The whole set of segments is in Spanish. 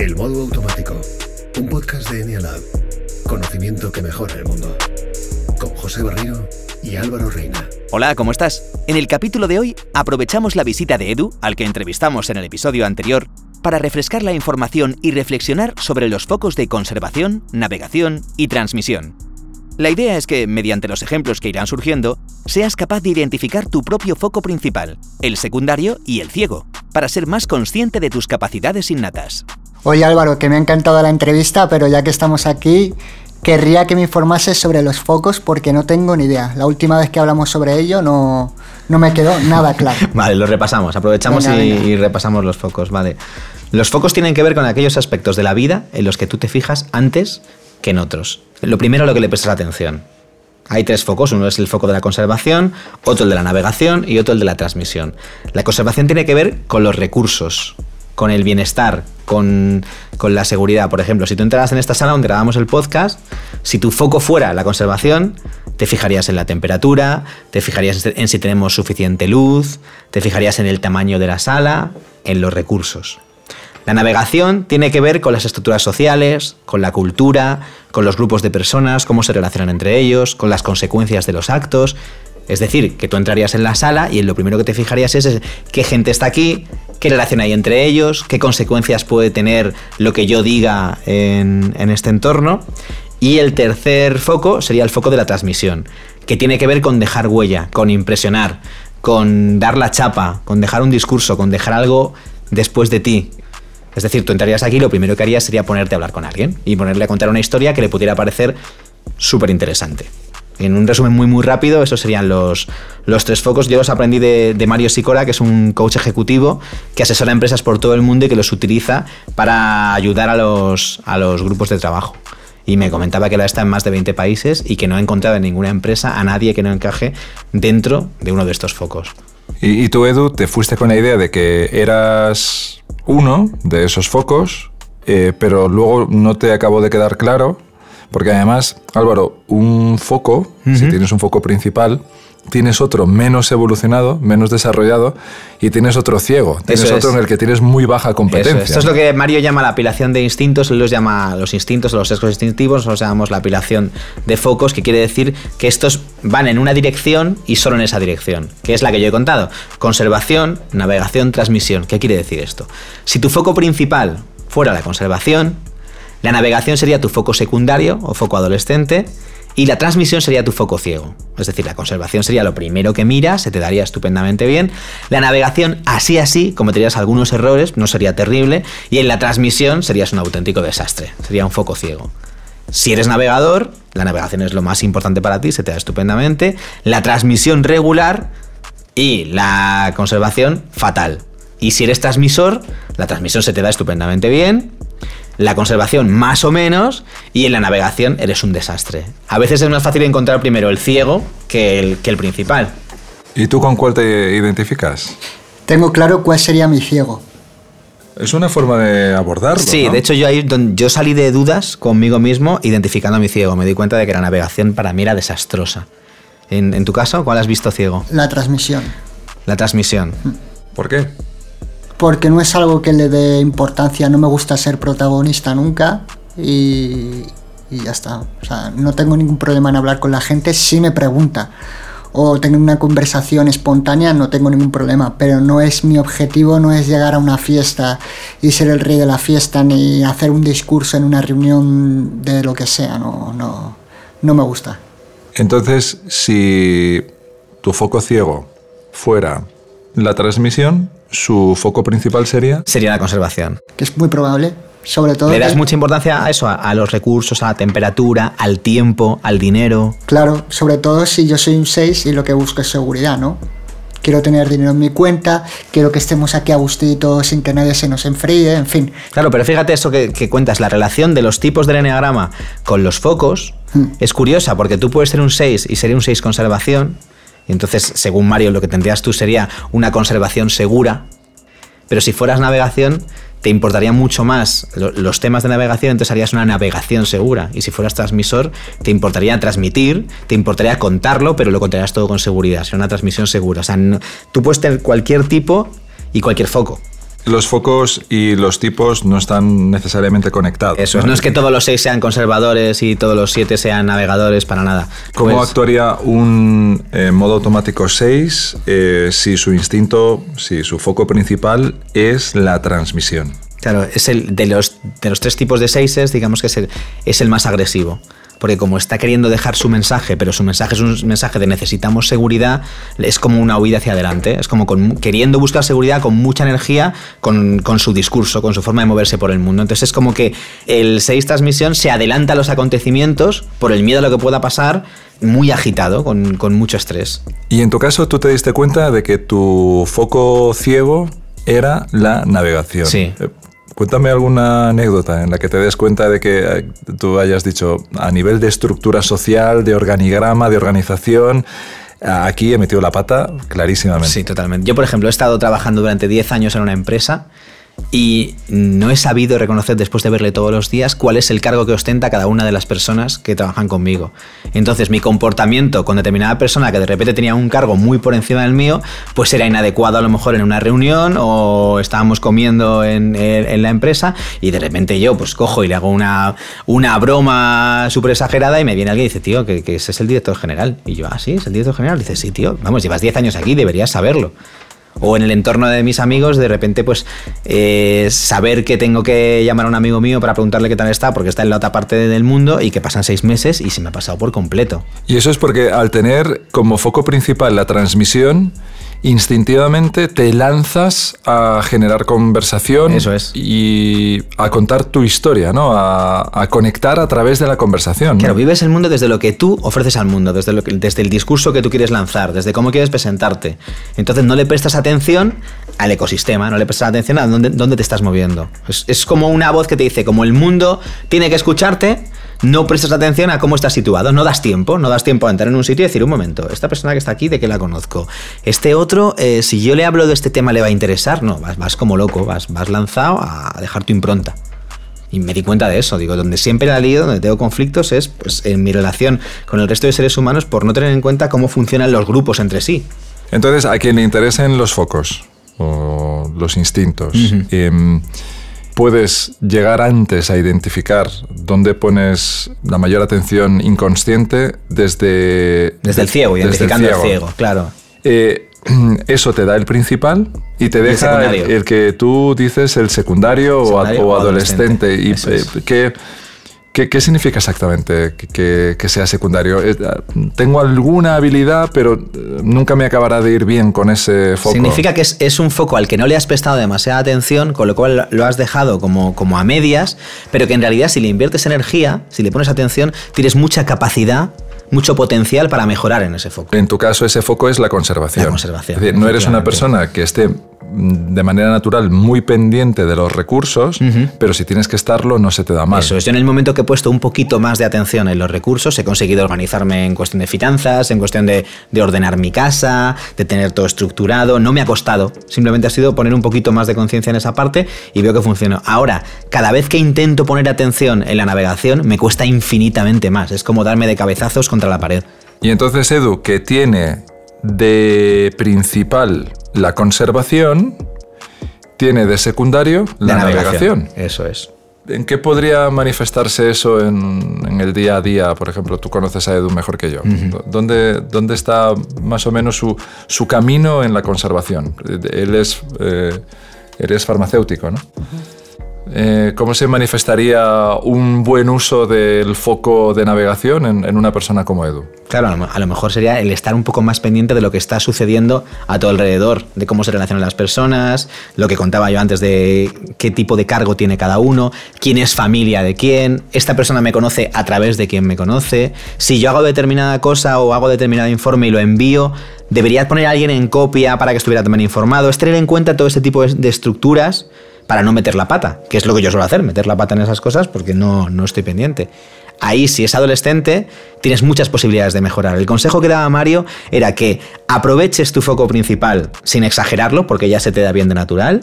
El modo automático. Un podcast de Enialab. Conocimiento que mejora el mundo. Con José Barrio y Álvaro Reina. Hola, ¿cómo estás? En el capítulo de hoy aprovechamos la visita de Edu, al que entrevistamos en el episodio anterior, para refrescar la información y reflexionar sobre los focos de conservación, navegación y transmisión. La idea es que, mediante los ejemplos que irán surgiendo, seas capaz de identificar tu propio foco principal, el secundario y el ciego, para ser más consciente de tus capacidades innatas. Oye Álvaro, que me ha encantado la entrevista, pero ya que estamos aquí, querría que me informases sobre los focos porque no tengo ni idea. La última vez que hablamos sobre ello no, no me quedó nada claro. Vale, lo repasamos, aprovechamos Venga, y, venga. y repasamos los focos, vale. Los focos tienen que ver con aquellos aspectos de la vida en los que tú te fijas antes que en otros. Lo primero a lo que le prestas atención. Hay tres focos, uno es el foco de la conservación, otro el de la navegación y otro el de la transmisión. La conservación tiene que ver con los recursos, con el bienestar, con, con la seguridad. Por ejemplo, si tú entraras en esta sala donde grabamos el podcast, si tu foco fuera la conservación, te fijarías en la temperatura, te fijarías en si tenemos suficiente luz, te fijarías en el tamaño de la sala, en los recursos. La navegación tiene que ver con las estructuras sociales, con la cultura, con los grupos de personas, cómo se relacionan entre ellos, con las consecuencias de los actos. Es decir, que tú entrarías en la sala y en lo primero que te fijarías es, es qué gente está aquí, qué relación hay entre ellos, qué consecuencias puede tener lo que yo diga en, este entorno. Y el tercer foco sería el foco de la transmisión, que tiene que ver con dejar huella, con impresionar, con dar la chapa, con dejar un discurso, con dejar algo después de ti. Es decir, tú entrarías aquí y lo primero que harías sería ponerte a hablar con alguien y ponerle a contar una historia que le pudiera parecer súper interesante. En un resumen muy muy rápido, esos serían los, los tres focos. Yo los aprendí de, Mario Sicora, que es un coach ejecutivo que asesora empresas por todo el mundo y que los utiliza para ayudar a los, a los grupos de trabajo. Y me comentaba que él está en más de 20 países y que no ha encontrado en ninguna empresa a nadie que no encaje dentro de uno de estos focos. Y, y tú, Edu, te fuiste con la idea de que eras uno de esos focos, eh, pero luego no te acabó de quedar claro, porque además, Álvaro, un foco, si tienes un foco principal, tienes otro menos evolucionado, menos desarrollado, y tienes otro ciego, tienes Eso otro es. en el que tienes muy baja competencia. esto es lo que Mario llama la apilación de instintos, él los llama los instintos o los sesgos instintivos, nosotros llamamos la apilación de focos, que quiere decir que estos van en una dirección y solo en esa dirección, que es la que yo he contado. Conservación, navegación, transmisión. ¿Qué quiere decir esto? Si tu foco principal fuera la conservación, la navegación sería tu foco secundario o foco adolescente y la transmisión sería tu foco ciego. Es decir, la conservación sería lo primero que miras, se te daría estupendamente bien. La navegación, así así, cometerías algunos errores, no sería terrible. Y en la transmisión serías un auténtico desastre, sería un foco ciego. Si eres navegador, la navegación es lo más importante para ti, se te da estupendamente. La transmisión regular y la conservación fatal. Y si eres transmisor, la transmisión se te da estupendamente bien, la conservación más o menos y en la navegación eres un desastre. A veces es más fácil encontrar primero el ciego que el, que el principal. ¿Y tú con cuál te identificas? Tengo claro cuál sería mi ciego. Es una forma de abordarlo. Sí, ¿no? de hecho yo ahí yo salí de dudas conmigo mismo identificando a mi ciego. Me di cuenta de que la navegación para mí era desastrosa. En, en tu caso, ¿cuál has visto ciego? La transmisión. La transmisión. ¿Por qué? Porque no es algo que le dé importancia, no me gusta ser protagonista nunca y, ya está. O sea, no tengo ningún problema en hablar con la gente si me pregunta. O tener una conversación espontánea, no tengo ningún problema. Pero no es mi objetivo, no es llegar a una fiesta y ser el rey de la fiesta, ni hacer un discurso en una reunión de lo que sea. No, no, no me gusta. Entonces, si tu foco ciego fuera la transmisión, su foco principal sería... Sería la conservación. Que es muy probable. Sobre todo. ¿Le das que- mucha importancia a eso? A, a los recursos, a la temperatura, al tiempo, al dinero. Claro, sobre todo si yo soy un 6 y lo que busco es seguridad, ¿no? Quiero tener dinero en mi cuenta, quiero que estemos aquí a gustito sin que nadie se nos enfríe, en fin. Claro, pero fíjate eso que, que cuentas, la relación de los tipos del enneagrama con los focos Hmm. es curiosa, porque tú puedes ser un 6 y sería un 6 conservación, entonces, según Mario, lo que tendrías tú sería una conservación segura, pero si fueras navegación, te importarían mucho más lo- los temas de navegación, entonces harías una navegación segura. Y si fueras transmisor, te importaría transmitir, te importaría contarlo, pero lo contarías todo con seguridad. Sería una transmisión segura. O sea, tú puedes tener cualquier tipo y cualquier foco. Los focos y los tipos no están necesariamente conectados. Eso es, no es que todos los seis sean conservadores y todos los siete sean navegadores para nada. ¿Cómo Pues- actuaría un eh, modo automático 6 eh, si su instinto, si su foco principal es la transmisión? Claro, es el de los, de los tres tipos de seises, digamos que es el, es el más agresivo. Porque como está queriendo dejar su mensaje, pero su mensaje es un mensaje de necesitamos seguridad, es como una huida hacia adelante. Es como con- queriendo buscar seguridad con mucha energía, con, con su discurso, con su forma de moverse por el mundo. Entonces es como que el 6 transmisión se adelanta a los acontecimientos por el miedo a lo que pueda pasar, muy agitado, con, con mucho estrés. Y en tu caso tú te diste cuenta de que tu foco ciego era la navegación. Sí. Cuéntame alguna anécdota en la que te des cuenta de que eh, tú hayas dicho a nivel de estructura social, de organigrama, de organización, aquí he metido la pata clarísimamente. Sí, totalmente. Yo, por ejemplo, he estado trabajando durante 10 años en una empresa y no he sabido reconocer después de verle todos los días cuál es el cargo que ostenta cada una de las personas que trabajan conmigo. Entonces, mi comportamiento con determinada persona que de repente tenía un cargo muy por encima del mío, pues era inadecuado a lo mejor en una reunión o estábamos comiendo en, en- la empresa y de repente yo pues cojo y le hago una, una broma súper exagerada y me viene alguien y dice, tío, que, ese es el director general. Y yo, ah, sí, es el director general. dice, sí, tío, vamos, llevas 10 años aquí, deberías saberlo. O en el entorno de mis amigos, de repente, pues eh, saber que tengo que llamar a un amigo mío para preguntarle qué tal está, porque está en la otra parte del mundo y que pasan seis meses y se me ha pasado por completo. Y eso es porque al tener como foco principal la transmisión, instintivamente te lanzas a generar conversación Eso es. y a contar tu historia, ¿no? A, a conectar a través de la conversación. ¿no? Claro, vives el mundo desde lo que tú ofreces al mundo, desde, lo que- desde el discurso que tú quieres lanzar, desde cómo quieres presentarte. Entonces no le prestas atención al ecosistema, no le prestas atención a dónde, dónde te estás moviendo. Es, es como una voz que te dice, como el mundo tiene que escucharte, no prestas atención a cómo estás situado, no das tiempo, no das tiempo a entrar en un sitio y decir, un momento, esta persona que está aquí, ¿de qué la conozco? Este otro, eh, si yo le hablo de este tema, ¿le va a interesar? No, vas, vas como loco, vas, vas lanzado a dejar tu impronta. Y me di cuenta de eso, digo, donde siempre la lío, donde tengo conflictos es pues, en mi relación con el resto de seres humanos por no tener en cuenta cómo funcionan los grupos entre sí. Entonces, a quien le interesen los focos o los instintos, puedes llegar antes a identificar dónde pones la mayor atención inconsciente desde... Desde el ciego, desde identificando el ciego, claro. Eh, eso te da el principal y te deja el, que tú dices el secundario, o a- Secundario o, o adolescente. adolescente, ¿Y es. eh, qué, significa exactamente que, que- que sea secundario? Eh, tengo alguna habilidad, pero eh, nunca me acabará de ir bien con ese foco. Significa que es, es un foco al que no le has prestado demasiada atención, con lo cual lo has dejado como, como a medias, pero que en realidad si le inviertes energía, si le pones atención, tienes mucha capacidad, mucho potencial para mejorar en ese foco. En tu caso, ese foco es la conservación. La conservación, Es decir, no eres una persona que esté de manera natural muy pendiente de los recursos, pero si tienes que estarlo, no se te da mal. Eso es, yo en el momento que he puesto un poquito más de atención en los recursos, he conseguido organizarme en cuestión de finanzas, en cuestión de, de ordenar mi casa, de tener todo estructurado. No me ha costado, simplemente ha sido poner un poquito más de conciencia en esa parte y veo que funcionó. Ahora, cada vez que intento poner atención en la navegación, me cuesta infinitamente más. Es como darme de cabezazos contra la pared. Y entonces Edu, que tiene de principal la conservación, tiene de secundario la, navegación. Eso es. ¿En qué podría manifestarse eso en, en el día a día? Por ejemplo, tú conoces a Edu mejor que yo. ¿Dónde, dónde está más o menos su, su camino en la conservación? Él es, eh, él es farmacéutico, ¿no? Eh, ¿Cómo se manifestaría un buen uso del foco de navegación en, una persona como Edu? Claro, a lo, mejor sería el estar un poco más pendiente de lo que está sucediendo a tu alrededor, de cómo se relacionan las personas, lo que contaba yo antes de qué tipo de cargo tiene cada uno, quién es familia de quién, esta persona me conoce a través de quien me conoce, si yo hago determinada cosa o hago determinado informe y lo envío, debería poner a alguien en copia para que estuviera también informado, es tener en cuenta todo este tipo de estructuras para no meter la pata, que es lo que yo suelo hacer, meter la pata en esas cosas porque no, no estoy pendiente. Ahí, si es adolescente, tienes muchas posibilidades de mejorar. El consejo que daba Mario era que aproveches tu foco principal sin exagerarlo, porque ya se te da bien de natural,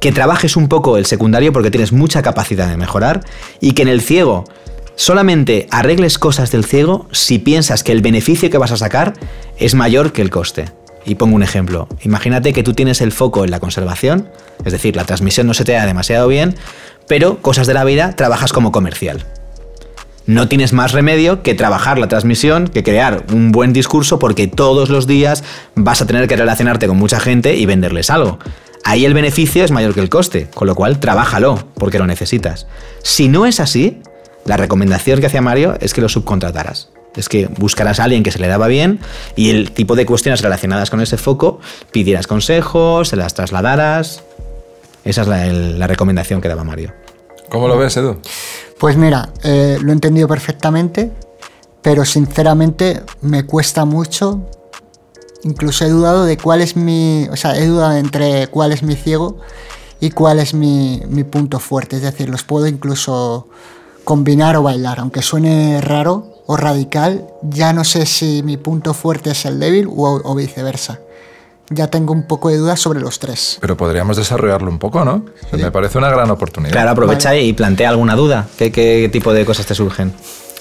que trabajes un poco el secundario porque tienes mucha capacidad de mejorar y que en el ciego solamente arregles cosas del ciego si piensas que el beneficio que vas a sacar es mayor que el coste. Y pongo un ejemplo. Imagínate que tú tienes el foco en la conservación, es decir, la transmisión no se te da demasiado bien, pero cosas de la vida trabajas como comercial. No tienes más remedio que trabajar la transmisión, que crear un buen discurso, porque todos los días vas a tener que relacionarte con mucha gente y venderles algo. Ahí el beneficio es mayor que el coste, con lo cual trabájalo, porque lo necesitas. Si no es así, la recomendación que hacía Mario es que lo subcontrataras. Es que buscarás a alguien que se le daba bien y el tipo de cuestiones relacionadas con ese foco pidieras consejos, se las trasladaras. Esa es la, el- la recomendación que daba Mario. ¿Cómo lo ves, Edu? Pues mira, eh, lo he entendido perfectamente, pero sinceramente me cuesta mucho. Incluso he dudado de cuál es mi. O sea, he dudado entre cuál es mi ciego y cuál es mi, mi punto fuerte. Es decir, los puedo incluso combinar o bailar. Aunque suene raro o radical, ya no sé si mi punto fuerte es el débil o, o viceversa. Ya tengo un poco de dudas sobre los tres. Pero podríamos desarrollarlo un poco, ¿no? Me parece una gran oportunidad. Claro, aprovecha y plantea alguna duda. ¿Qué, qué tipo de cosas te surgen?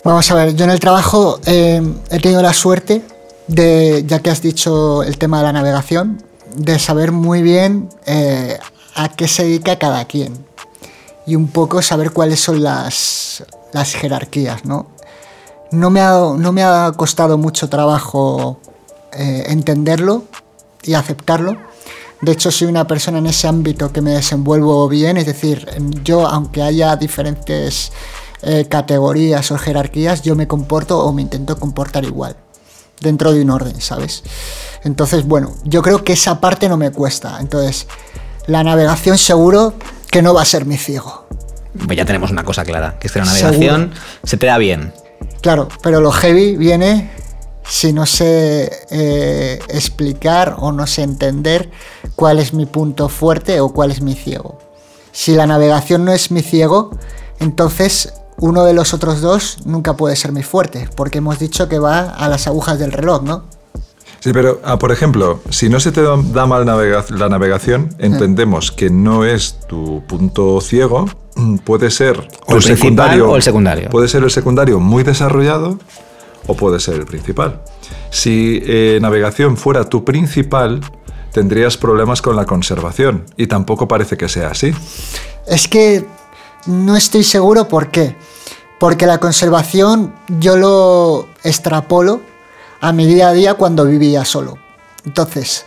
Vamos a ver, yo en el trabajo eh, he tenido la suerte de, ya que has dicho el tema de la navegación, de saber muy bien eh, a qué se dedica cada quien y un poco saber cuáles son las, las jerarquías, ¿no? No me, ha, no me ha costado mucho trabajo eh, entenderlo y aceptarlo. De hecho, soy una persona en ese ámbito que me desenvuelvo bien, es decir, yo, aunque haya diferentes eh, categorías o jerarquías, yo me comporto o me intento comportar igual, dentro de un orden, ¿sabes? Entonces, bueno, yo creo que esa parte no me cuesta. Entonces, la navegación seguro que no va a ser mi ciego. Pues ya tenemos una cosa clara, que es que la navegación se te da bien. Claro, pero lo heavy viene si no sé eh, explicar o no sé entender cuál es mi punto fuerte o cuál es mi ciego. Si la navegación no es mi ciego, entonces uno de los otros dos nunca puede ser mi fuerte, porque hemos dicho que va a las agujas del reloj, ¿no? Sí, pero ah, por ejemplo, si no se te da mal navega- la navegación, entendemos que no es tu punto ciego, puede ser O el principal o el secundario. Puede ser el secundario muy desarrollado o puede ser el principal. Si eh, navegación fuera tu principal, tendrías problemas con la conservación y tampoco parece que sea así. Es que no estoy seguro por qué. Porque la conservación yo lo extrapolo a mi día a día cuando vivía solo. Entonces,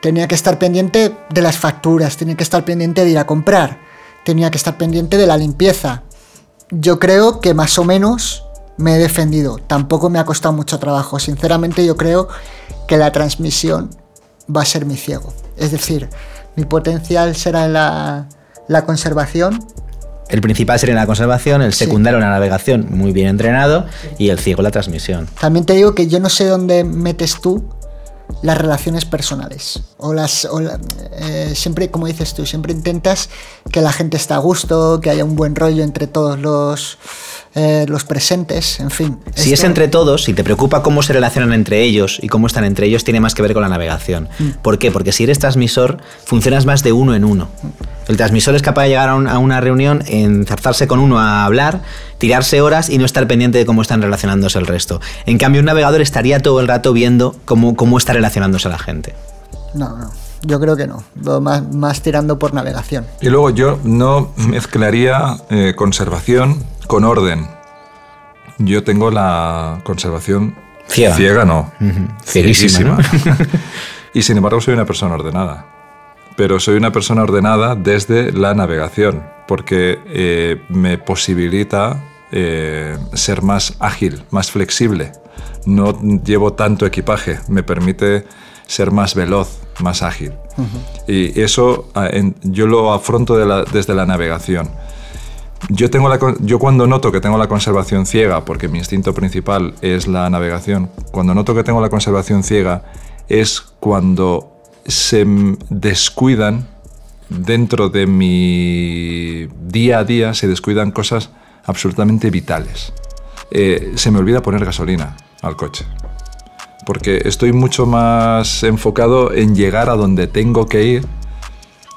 tenía que estar pendiente de las facturas, tenía que estar pendiente de ir a comprar, tenía que estar pendiente de la limpieza. Yo creo que más o menos me he defendido. Tampoco me ha costado mucho trabajo. Sinceramente yo creo que la transmisión va a ser mi ciego. Es decir, mi potencial será la, la conservación. El principal sería la conservación, el secundario la navegación muy bien entrenado y el ciego la transmisión. También te digo que yo no sé dónde metes tú las relaciones personales. O las. o la- eh, siempre, como dices tú, siempre intentas que la gente esté a gusto, que haya un buen rollo entre todos los, eh, los presentes, en fin. Si es entre todos, si te preocupa cómo se relacionan entre ellos y cómo están entre ellos, tiene más que ver con la navegación. ¿Por qué? Porque si eres transmisor, funcionas más de uno en uno. El transmisor es capaz de llegar a, un- a una reunión, enzarzarse con uno a hablar, tirarse horas y no estar pendiente de cómo están relacionándose el resto. En cambio, un navegador estaría todo el rato viendo cómo, cómo está relacionándose la gente. No, no. Yo creo que no. Más, más tirando por navegación. Y luego yo no mezclaría eh, conservación con orden. Yo tengo la conservación Ciega. no. Ujú. Cieguísima, y sin embargo soy una persona ordenada. Pero soy una persona ordenada desde la navegación, porque eh, me posibilita eh, ser más ágil, más flexible. No llevo tanto equipaje, me permite ser más veloz, más ágil. Y eso ah, en- yo lo afronto de la- desde la navegación. Yo, tengo la, yo cuando noto que tengo la conservación ciega, porque mi instinto principal es la navegación, cuando noto que tengo la conservación ciega es cuando se descuidan dentro de mi día a día, se descuidan cosas absolutamente vitales. Eh, se me olvida poner gasolina al coche, porque estoy mucho más enfocado en llegar a donde tengo que ir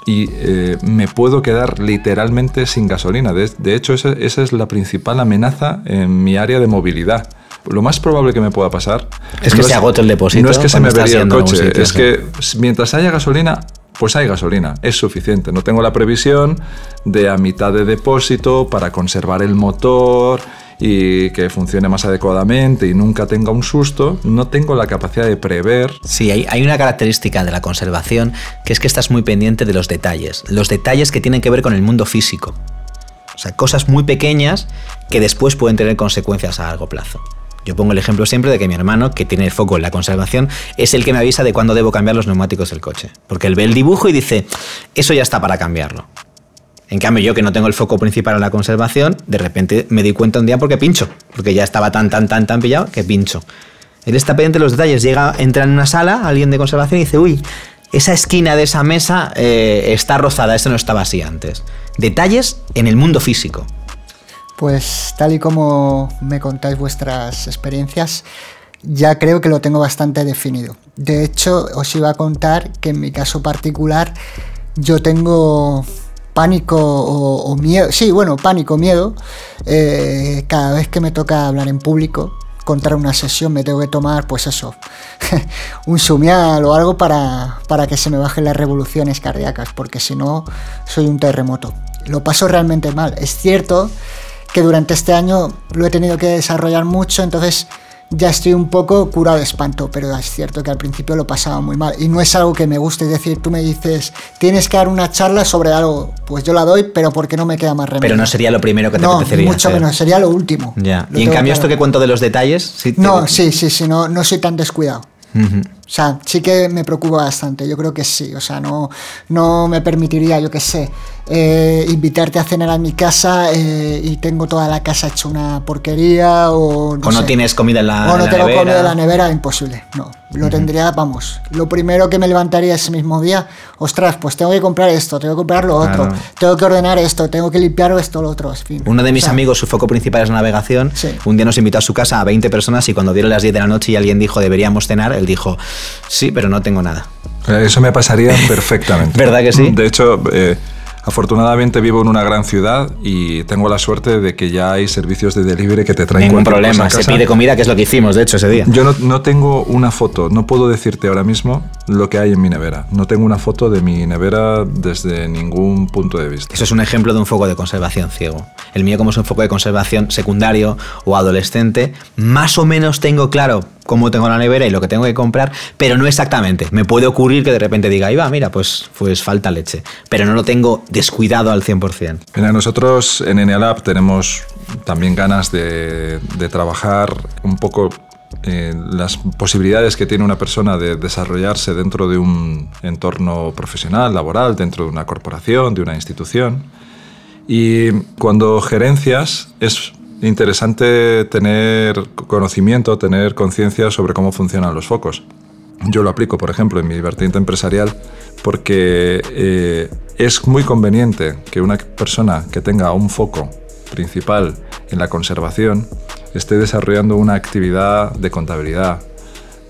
y eh, me puedo quedar literalmente sin gasolina. De, hecho, esa es la principal amenaza en mi área de movilidad, lo más probable que me pueda pasar Es que no se agote el depósito No es que se me avería el coche, sitio, es que mientras haya gasolina, pues hay gasolina, es suficiente. No tengo la previsión de a mitad de depósito para conservar el motor y que funcione más adecuadamente y nunca tenga un susto. No tengo la capacidad de prever Sí, hay, hay una característica de la conservación que es que estás muy pendiente de los detalles, los detalles que tienen que ver con el mundo físico. O sea, cosas muy pequeñas que después pueden tener consecuencias a largo plazo. Yo pongo el ejemplo siempre de que mi hermano, que tiene el foco en la conservación, es el que me avisa de cuándo debo cambiar los neumáticos del coche. Porque él ve el dibujo y dice, eso ya está para cambiarlo. En cambio, yo que no tengo el foco principal en la conservación, de repente me di cuenta un día porque pincho. Porque ya estaba tan, tan, tan, tan pillado que pincho. Él está pendiente de los detalles. Llega, entra en una sala, alguien de conservación, y dice, uy, esa esquina de esa mesa eh, está rozada, eso no estaba así antes. Detalles en el mundo físico. Pues tal y como me contáis vuestras experiencias, ya creo que lo tengo bastante definido. De hecho, os iba a contar que en mi caso particular yo tengo pánico o, miedo, sí, bueno, pánico, miedo, eh, cada vez que me toca hablar en público, contar una sesión, me tengo que tomar, pues eso, un sumial o algo para, para que se me bajen las revoluciones cardíacas, porque si no, soy un terremoto. Lo paso realmente mal. Es cierto que durante este año lo he tenido que desarrollar mucho, entonces ya estoy un poco curado de espanto, pero es cierto que al principio lo pasaba muy mal y no es algo que me guste, es decir, tú me dices, tienes que dar una charla sobre algo, pues yo la doy, pero porque no me queda más remedio. Pero no sería lo primero que te no, apetecería mucho hacer. menos, sería lo último. Ya. Lo Y en cambio, esto que cuento de los detalles, sí te- No, sí, sí, sí, no, no soy tan descuidado. Ujú. O sea, sí que me preocupa bastante, yo creo que sí, o sea, no, no me permitiría, yo qué sé, eh, invitarte a cenar a mi casa eh, y tengo toda la casa hecha una porquería o no, O no sé. tienes comida en la, o no la tengo nevera. comida en la nevera, imposible, no, lo tendría, vamos, lo primero que me levantaría ese mismo día, ostras, pues tengo que comprar esto, tengo que comprar lo otro, Claro. tengo que ordenar esto, tengo que limpiar esto, lo otro, en fin. Uno de mis O sea, amigos, su foco principal es la navegación. Sí. Un día nos invitó a su casa a 20 personas y cuando dieron las 10 de la noche y alguien dijo deberíamos cenar, él dijo, sí, pero no tengo nada. Eh, Eso me pasaría perfectamente. ¿Verdad que sí? De hecho, eh, afortunadamente vivo en una gran ciudad y tengo la suerte de que ya hay servicios de delivery que te traen Ningún problema, cosa a se pide comida, que es lo que hicimos, de hecho, ese día. Yo no, no tengo una foto, no puedo decirte ahora mismo lo que hay en mi nevera. No tengo una foto de mi nevera desde ningún punto de vista. Eso es un ejemplo de un foco de conservación ciego. El mío, como es un foco de conservación secundario o adolescente, más o menos tengo claro cómo tengo la nevera y lo que tengo que comprar, pero no exactamente. Me puede ocurrir que de repente diga, ahí va, mira, pues, pues falta leche. Pero no lo tengo descuidado al 100%. Mira, nosotros en Enealab tenemos también ganas de, trabajar un poco eh, las posibilidades que tiene una persona de desarrollarse dentro de un entorno profesional, laboral, dentro de una corporación, de una institución. Y cuando gerencias es interesante tener conocimiento, tener conciencia sobre cómo funcionan los focos. Yo lo aplico, por ejemplo, en mi vertiente empresarial porque eh, es muy conveniente que una persona que tenga un foco principal en la conservación esté desarrollando una actividad de contabilidad,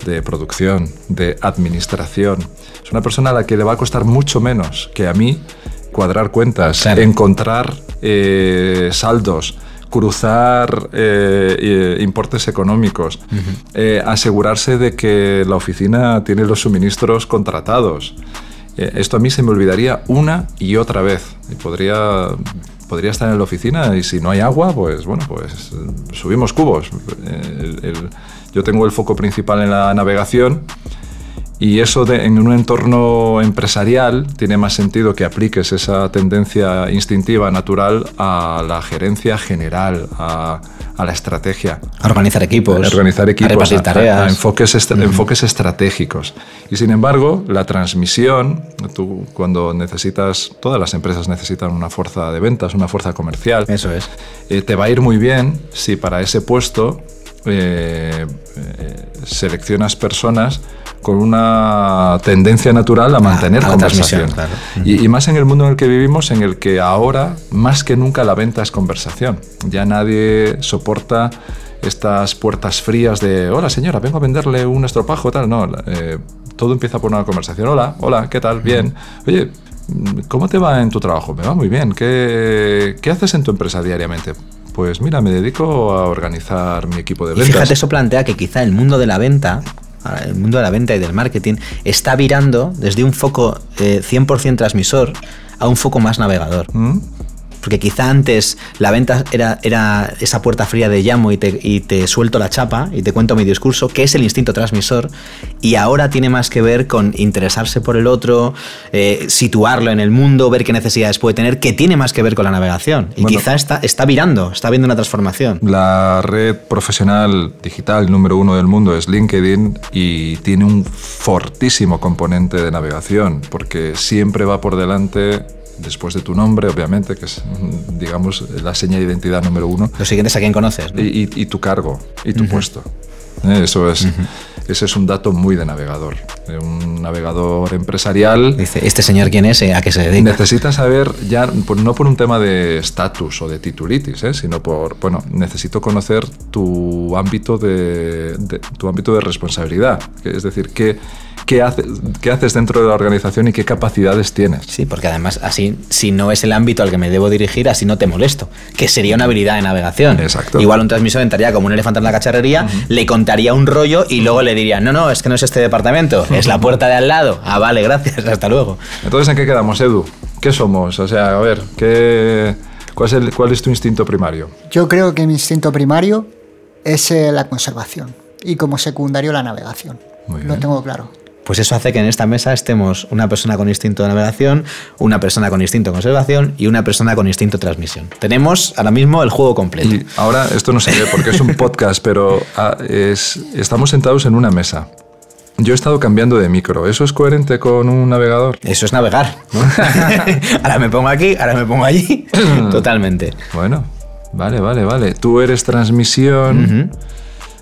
de producción, de administración. Es una persona a la que le va a costar mucho menos que a mí cuadrar cuentas, Claro. encontrar eh, saldos, cruzar eh, eh, importes económicos, eh, asegurarse de que la oficina tiene los suministros contratados. Eh, esto a mí se me olvidaría una y otra vez. Y podría, podría estar en la oficina y si no hay agua, pues bueno, pues subimos cubos. Eh, el- el- yo tengo el foco principal en la navegación y eso de- en un entorno empresarial tiene más sentido que apliques esa tendencia instintiva, natural, a la gerencia general, a, a la estrategia. A organizar equipos. A organizar equipos, A tareas. a enfoques estratégicos. Y sin embargo, la transmisión, tú cuando necesitas, todas las empresas necesitan una fuerza de ventas, una fuerza comercial, Eso es. eh, te va a ir muy bien si para ese puesto eh, eh, seleccionas personas con una tendencia natural a mantener a la conversación. claro. y, y más en el mundo en el que vivimos, en el que ahora, más que nunca, la venta es conversación. Ya nadie soporta estas puertas frías de, hola señora, vengo a venderle un estropajo, tal. No, eh, todo empieza por una conversación. Hola, hola, ¿qué tal? Bien. Oye, ¿cómo te va en tu trabajo? Me va muy bien. ¿Qué, qué haces en tu empresa diariamente? pues mira, me dedico a organizar mi equipo de Y ventas. fíjate, eso plantea que quizá el mundo de la venta, el mundo de la venta y del marketing, está virando desde un foco eh, 100% transmisor a un foco más navegador. ¿Mm? Porque quizá antes la venta era, era esa puerta fría de llamo y te, y te suelto la chapa y te cuento mi discurso, que es el instinto transmisor, y ahora tiene más que ver con interesarse por el otro, eh, situarlo en el mundo, ver qué necesidades puede tener, que tiene más que ver con la navegación. Y Bueno. quizá está, está virando, está viendo una transformación. La red profesional digital número uno del mundo es LinkedIn y tiene un fortísimo componente de navegación porque siempre va por delante, después de tu nombre, obviamente, que es, mm, digamos, la seña de identidad número uno, Lo siguiente es a quién conoces. ¿no? y, y- y tu cargo y tu puesto. Eh, Eso es, ese es un dato muy de navegador. De un navegador empresarial Dice, ¿este señor quién es? Eh, ¿A qué se dedica? Necesitas saber, ya por- no por un tema de estatus o de titulitis, ¿eh? sino por, bueno, necesito conocer tu ámbito de, de- tu ámbito de responsabilidad. que Es decir, qué, qué, hace- qué haces dentro de la organización y qué capacidades tienes. Sí, porque además así, si no es el ámbito al que me debo dirigir, así no te molesto. Que sería una habilidad de navegación. Exacto. Igual un transmisor entraría como un elefante en la cacharrería, le contaría un rollo y luego le diría, no, no, es que no es este departamento, es la puerta de al lado. Ah, vale, gracias, hasta luego. Entonces, ¿en qué quedamos, Edu? ¿Qué somos? O sea, a ver, ¿qué, cuál, es el- cuál es tu instinto primario? Yo creo que mi instinto primario es eh, la conservación y como secundario la navegación. Muy Lo bien. tengo claro. Pues eso hace que en esta mesa estemos una persona con instinto de navegación, una persona con instinto de conservación y una persona con instinto de transmisión. Tenemos ahora mismo el juego completo. Y ahora esto no se ve porque es un podcast, pero ah, es, estamos sentados en una mesa. Yo he estado cambiando de micro. ¿Eso es coherente con un navegador? Eso es navegar. ¿no? ahora me pongo aquí, ahora me pongo allí. Totalmente. Bueno, vale, vale, vale. Tú eres transmisión.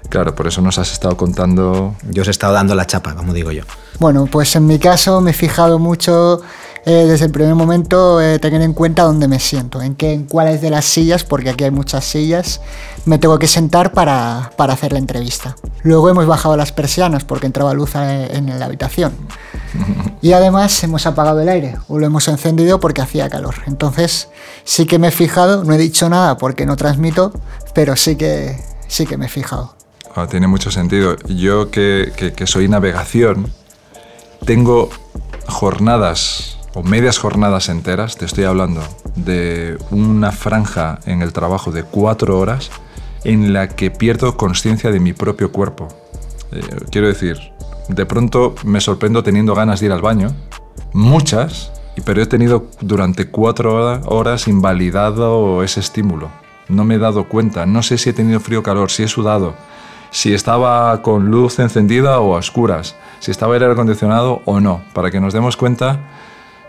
Claro, por eso nos has estado contando. Yo os he estado dando la chapa, como digo yo. Bueno, pues en mi caso me he fijado mucho eh, desde el primer momento eh, tener en cuenta dónde me siento, en, qué, en cuáles de las sillas, porque aquí hay muchas sillas, me tengo que sentar para, para hacer la entrevista. Luego hemos bajado las persianas porque entraba luz eh, en la habitación. Y además hemos apagado el aire o lo hemos encendido porque hacía calor. Entonces sí que me he fijado, no he dicho nada porque no transmito, pero sí que, sí que me he fijado. Ah, tiene mucho sentido. Yo que, que- que soy navegación, tengo jornadas o medias jornadas enteras, te estoy hablando de una franja en el trabajo de cuatro horas en la que pierdo conciencia de mi propio cuerpo. Eh, quiero decir, de pronto me sorprendo teniendo ganas de ir al baño, muchas, pero he tenido durante cuatro hora- horas invalidado ese estímulo. No me he dado cuenta, no sé si he tenido frío o calor, si he sudado, si estaba con luz encendida o a oscuras, si estaba el aire acondicionado o no, para que nos demos cuenta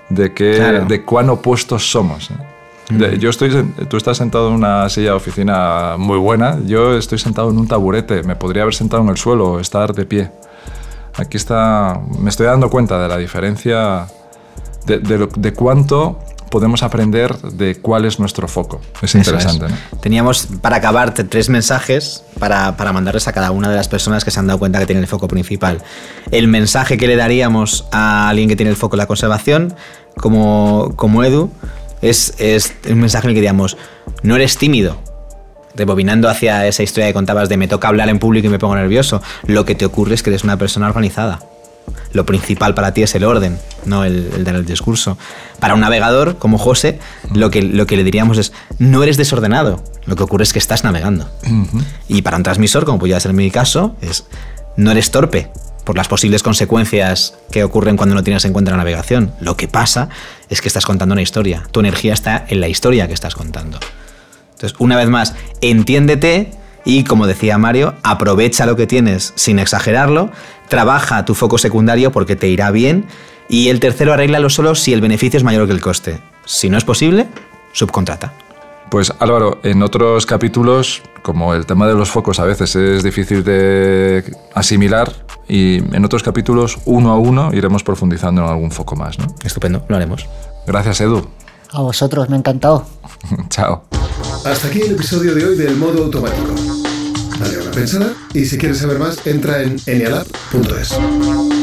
de, que, Claro. de cuán opuestos somos. ¿eh? Yo estoy, tú estás sentado en una silla de oficina muy buena, yo estoy sentado en un taburete, me podría haber sentado en el suelo o estar de pie. Aquí está, me estoy dando cuenta de la diferencia, de, de cuánto podemos aprender de cuál es nuestro foco. Es interesante. es. ¿no? Teníamos para acabar tres mensajes para, para mandarles a cada una de las personas que se han dado cuenta que tienen el foco principal. El mensaje que le daríamos a alguien que tiene el foco en la conservación, como, como Edu, es, es un mensaje en el que diríamos, no eres tímido. Rebobinando hacia esa historia que contabas de me toca hablar en público y me pongo nervioso. Lo que te ocurre es que eres una persona organizada. Lo principal para ti es el orden, no el, el dar el discurso. Para un navegador como José, lo que, lo que le diríamos es, no eres desordenado, lo que ocurre es que estás navegando. Y para un transmisor, como podría ser mi caso, es, no eres torpe por las posibles consecuencias que ocurren cuando no tienes en cuenta la navegación. Lo que pasa es que estás contando una historia. Tu energía está en la historia que estás contando. Entonces, una vez más, entiéndete y, como decía Mario, aprovecha lo que tienes sin exagerarlo, trabaja tu foco secundario porque te irá bien y el tercero, arréglalo solo si el beneficio es mayor que el coste. Si no es posible, subcontrata. Pues Álvaro, en otros capítulos, como el tema de los focos a veces es difícil de asimilar, y en otros capítulos, uno a uno, iremos profundizando en algún foco más. ¿no? Estupendo, lo haremos. Gracias, Edu. A vosotros, me ha encantado. Chao. Hasta aquí el episodio de hoy del modo automático. Dale una pensada y si quieres saber más, entra en enialab.es.